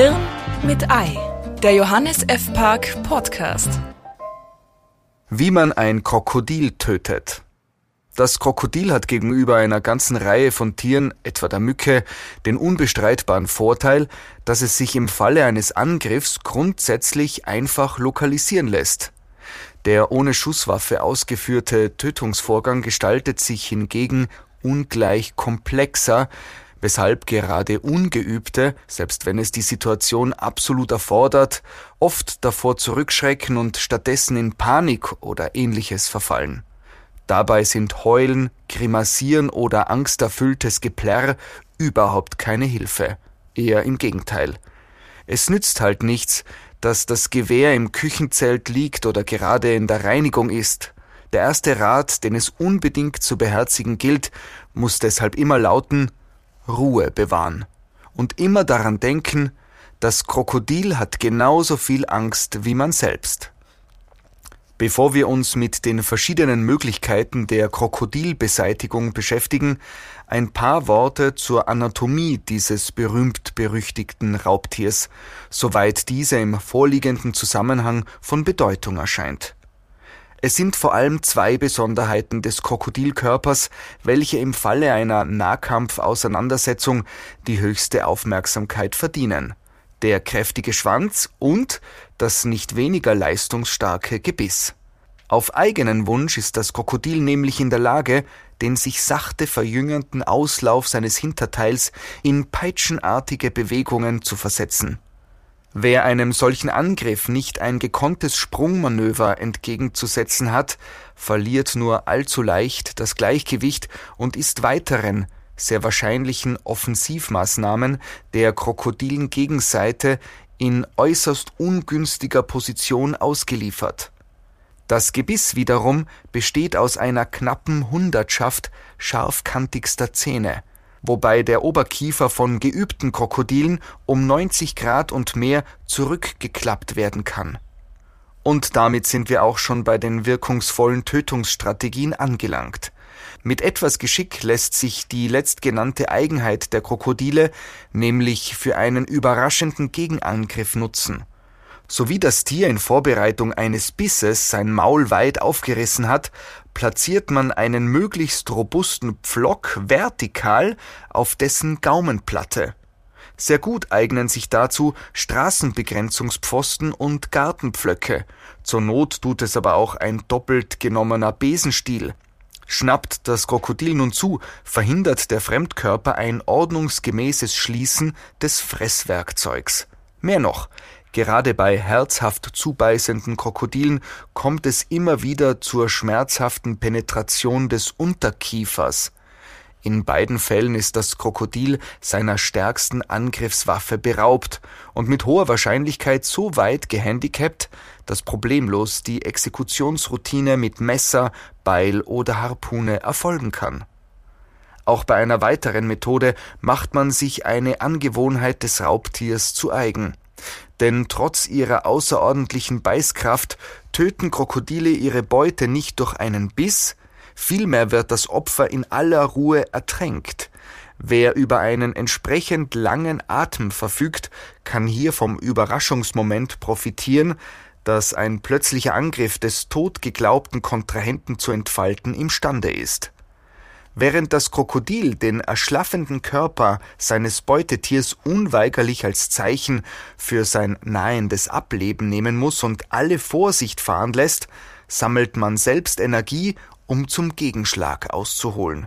Hirn mit Ei, der Johannes F. Park Podcast. Wie man ein Krokodil tötet. Das Krokodil hat gegenüber einer ganzen Reihe von Tieren, etwa der Mücke, den unbestreitbaren Vorteil, dass es sich im Falle eines Angriffs grundsätzlich einfach lokalisieren lässt. Der ohne Schusswaffe ausgeführte Tötungsvorgang gestaltet sich hingegen ungleich komplexer, weshalb gerade Ungeübte, selbst wenn es die Situation absolut erfordert, oft davor zurückschrecken und stattdessen in Panik oder ähnliches verfallen. Dabei sind Heulen, Grimassieren oder angsterfülltes Geplärr überhaupt keine Hilfe. Eher im Gegenteil. Es nützt halt nichts, dass das Gewehr im Küchenzelt liegt oder gerade in der Reinigung ist. Der erste Rat, den es unbedingt zu beherzigen gilt, muss deshalb immer lauten Ruhe bewahren und immer daran denken, das Krokodil hat genauso viel Angst wie man selbst. Bevor wir uns mit den verschiedenen Möglichkeiten der Krokodilbeseitigung beschäftigen, ein paar Worte zur Anatomie dieses berühmt-berüchtigten Raubtiers, soweit diese im vorliegenden Zusammenhang von Bedeutung erscheint. Es sind vor allem zwei Besonderheiten des Krokodilkörpers, welche im Falle einer Nahkampfauseinandersetzung die höchste Aufmerksamkeit verdienen der kräftige Schwanz und das nicht weniger leistungsstarke Gebiss. Auf eigenen Wunsch ist das Krokodil nämlich in der Lage, den sich sachte verjüngernden Auslauf seines Hinterteils in peitschenartige Bewegungen zu versetzen. Wer einem solchen Angriff nicht ein gekonntes Sprungmanöver entgegenzusetzen hat, verliert nur allzu leicht das Gleichgewicht und ist weiteren, sehr wahrscheinlichen Offensivmaßnahmen der krokodilen Gegenseite in äußerst ungünstiger Position ausgeliefert. Das Gebiss wiederum besteht aus einer knappen Hundertschaft scharfkantigster Zähne, wobei der Oberkiefer von geübten Krokodilen um 90 Grad und mehr zurückgeklappt werden kann. Und damit sind wir auch schon bei den wirkungsvollen Tötungsstrategien angelangt. Mit etwas Geschick lässt sich die letztgenannte Eigenheit der Krokodile nämlich für einen überraschenden Gegenangriff nutzen. Sowie das Tier in Vorbereitung eines Bisses sein Maul weit aufgerissen hat, platziert man einen möglichst robusten Pflock vertikal auf dessen Gaumenplatte. Sehr gut eignen sich dazu Straßenbegrenzungspfosten und Gartenpflöcke. Zur Not tut es aber auch ein doppelt genommener Besenstiel. Schnappt das Krokodil nun zu, verhindert der Fremdkörper ein ordnungsgemäßes Schließen des Fresswerkzeugs. Mehr noch, gerade bei herzhaft zubeißenden Krokodilen kommt es immer wieder zur schmerzhaften Penetration des Unterkiefers. In beiden Fällen ist das Krokodil seiner stärksten Angriffswaffe beraubt und mit hoher Wahrscheinlichkeit so weit gehandicapt, dass problemlos die Exekutionsroutine mit Messer, Beil oder Harpune erfolgen kann. Auch bei einer weiteren Methode macht man sich eine Angewohnheit des Raubtiers zu eigen. Denn trotz ihrer außerordentlichen Beißkraft töten Krokodile ihre Beute nicht durch einen Biss, vielmehr wird das Opfer in aller Ruhe ertränkt. Wer über einen entsprechend langen Atem verfügt, kann hier vom Überraschungsmoment profitieren, dass ein plötzlicher Angriff des tot geglaubten Kontrahenten zu entfalten imstande ist. Während das Krokodil den erschlaffenden Körper seines Beutetiers unweigerlich als Zeichen für sein nahendes Ableben nehmen muss und alle Vorsicht fahren lässt, sammelt man selbst Energie, um zum Gegenschlag auszuholen.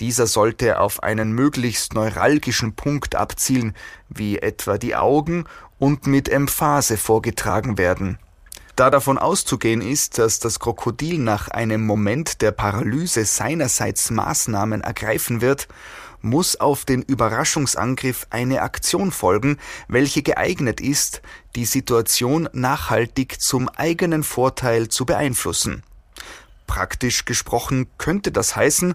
Dieser sollte auf einen möglichst neuralgischen Punkt abzielen, wie etwa die Augen, und mit Emphase vorgetragen werden. Da davon auszugehen ist, dass das Krokodil nach einem Moment der Paralyse seinerseits Maßnahmen ergreifen wird, muss auf den Überraschungsangriff eine Aktion folgen, welche geeignet ist, die Situation nachhaltig zum eigenen Vorteil zu beeinflussen. Praktisch gesprochen könnte das heißen,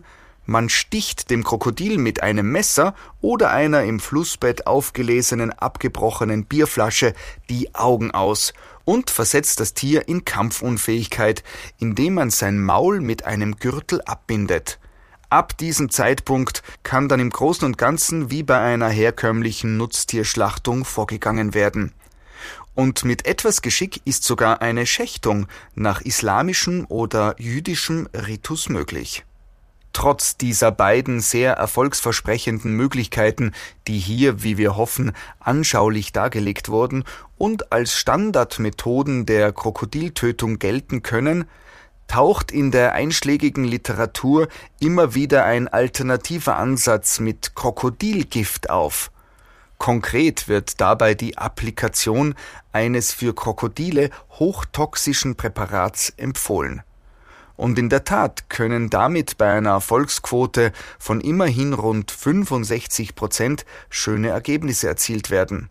man sticht dem Krokodil mit einem Messer oder einer im Flussbett aufgelesenen abgebrochenen Bierflasche die Augen aus und versetzt das Tier in Kampfunfähigkeit, indem man sein Maul mit einem Gürtel abbindet. Ab diesem Zeitpunkt kann dann im Großen und Ganzen wie bei einer herkömmlichen Nutztierschlachtung vorgegangen werden. Und mit etwas Geschick ist sogar eine Schächtung nach islamischem oder jüdischem Ritus möglich. Trotz dieser beiden sehr erfolgsversprechenden Möglichkeiten, die hier, wie wir hoffen, anschaulich dargelegt wurden und als Standardmethoden der Krokodiltötung gelten können, taucht in der einschlägigen Literatur immer wieder ein alternativer Ansatz mit Krokodilgift auf. Konkret wird dabei die Applikation eines für Krokodile hochtoxischen Präparats empfohlen. Und in der Tat können damit bei einer Erfolgsquote von immerhin rund 65 Prozent schöne Ergebnisse erzielt werden.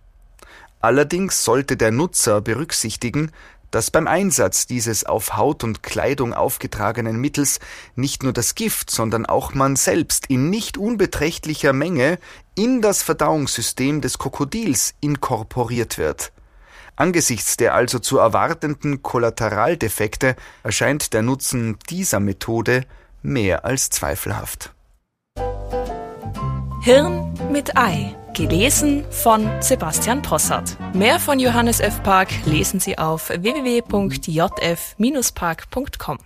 Allerdings sollte der Nutzer berücksichtigen, dass beim Einsatz dieses auf Haut und Kleidung aufgetragenen Mittels nicht nur das Gift, sondern auch man selbst in nicht unbeträchtlicher Menge in das Verdauungssystem des Krokodils inkorporiert wird. Angesichts der also zu erwartenden Kollateraldefekte erscheint der Nutzen dieser Methode mehr als zweifelhaft. Hirn mit Ei. Gelesen von Sebastian Possart. Mehr von Johannes F. Park lesen Sie auf www.jf-park.com.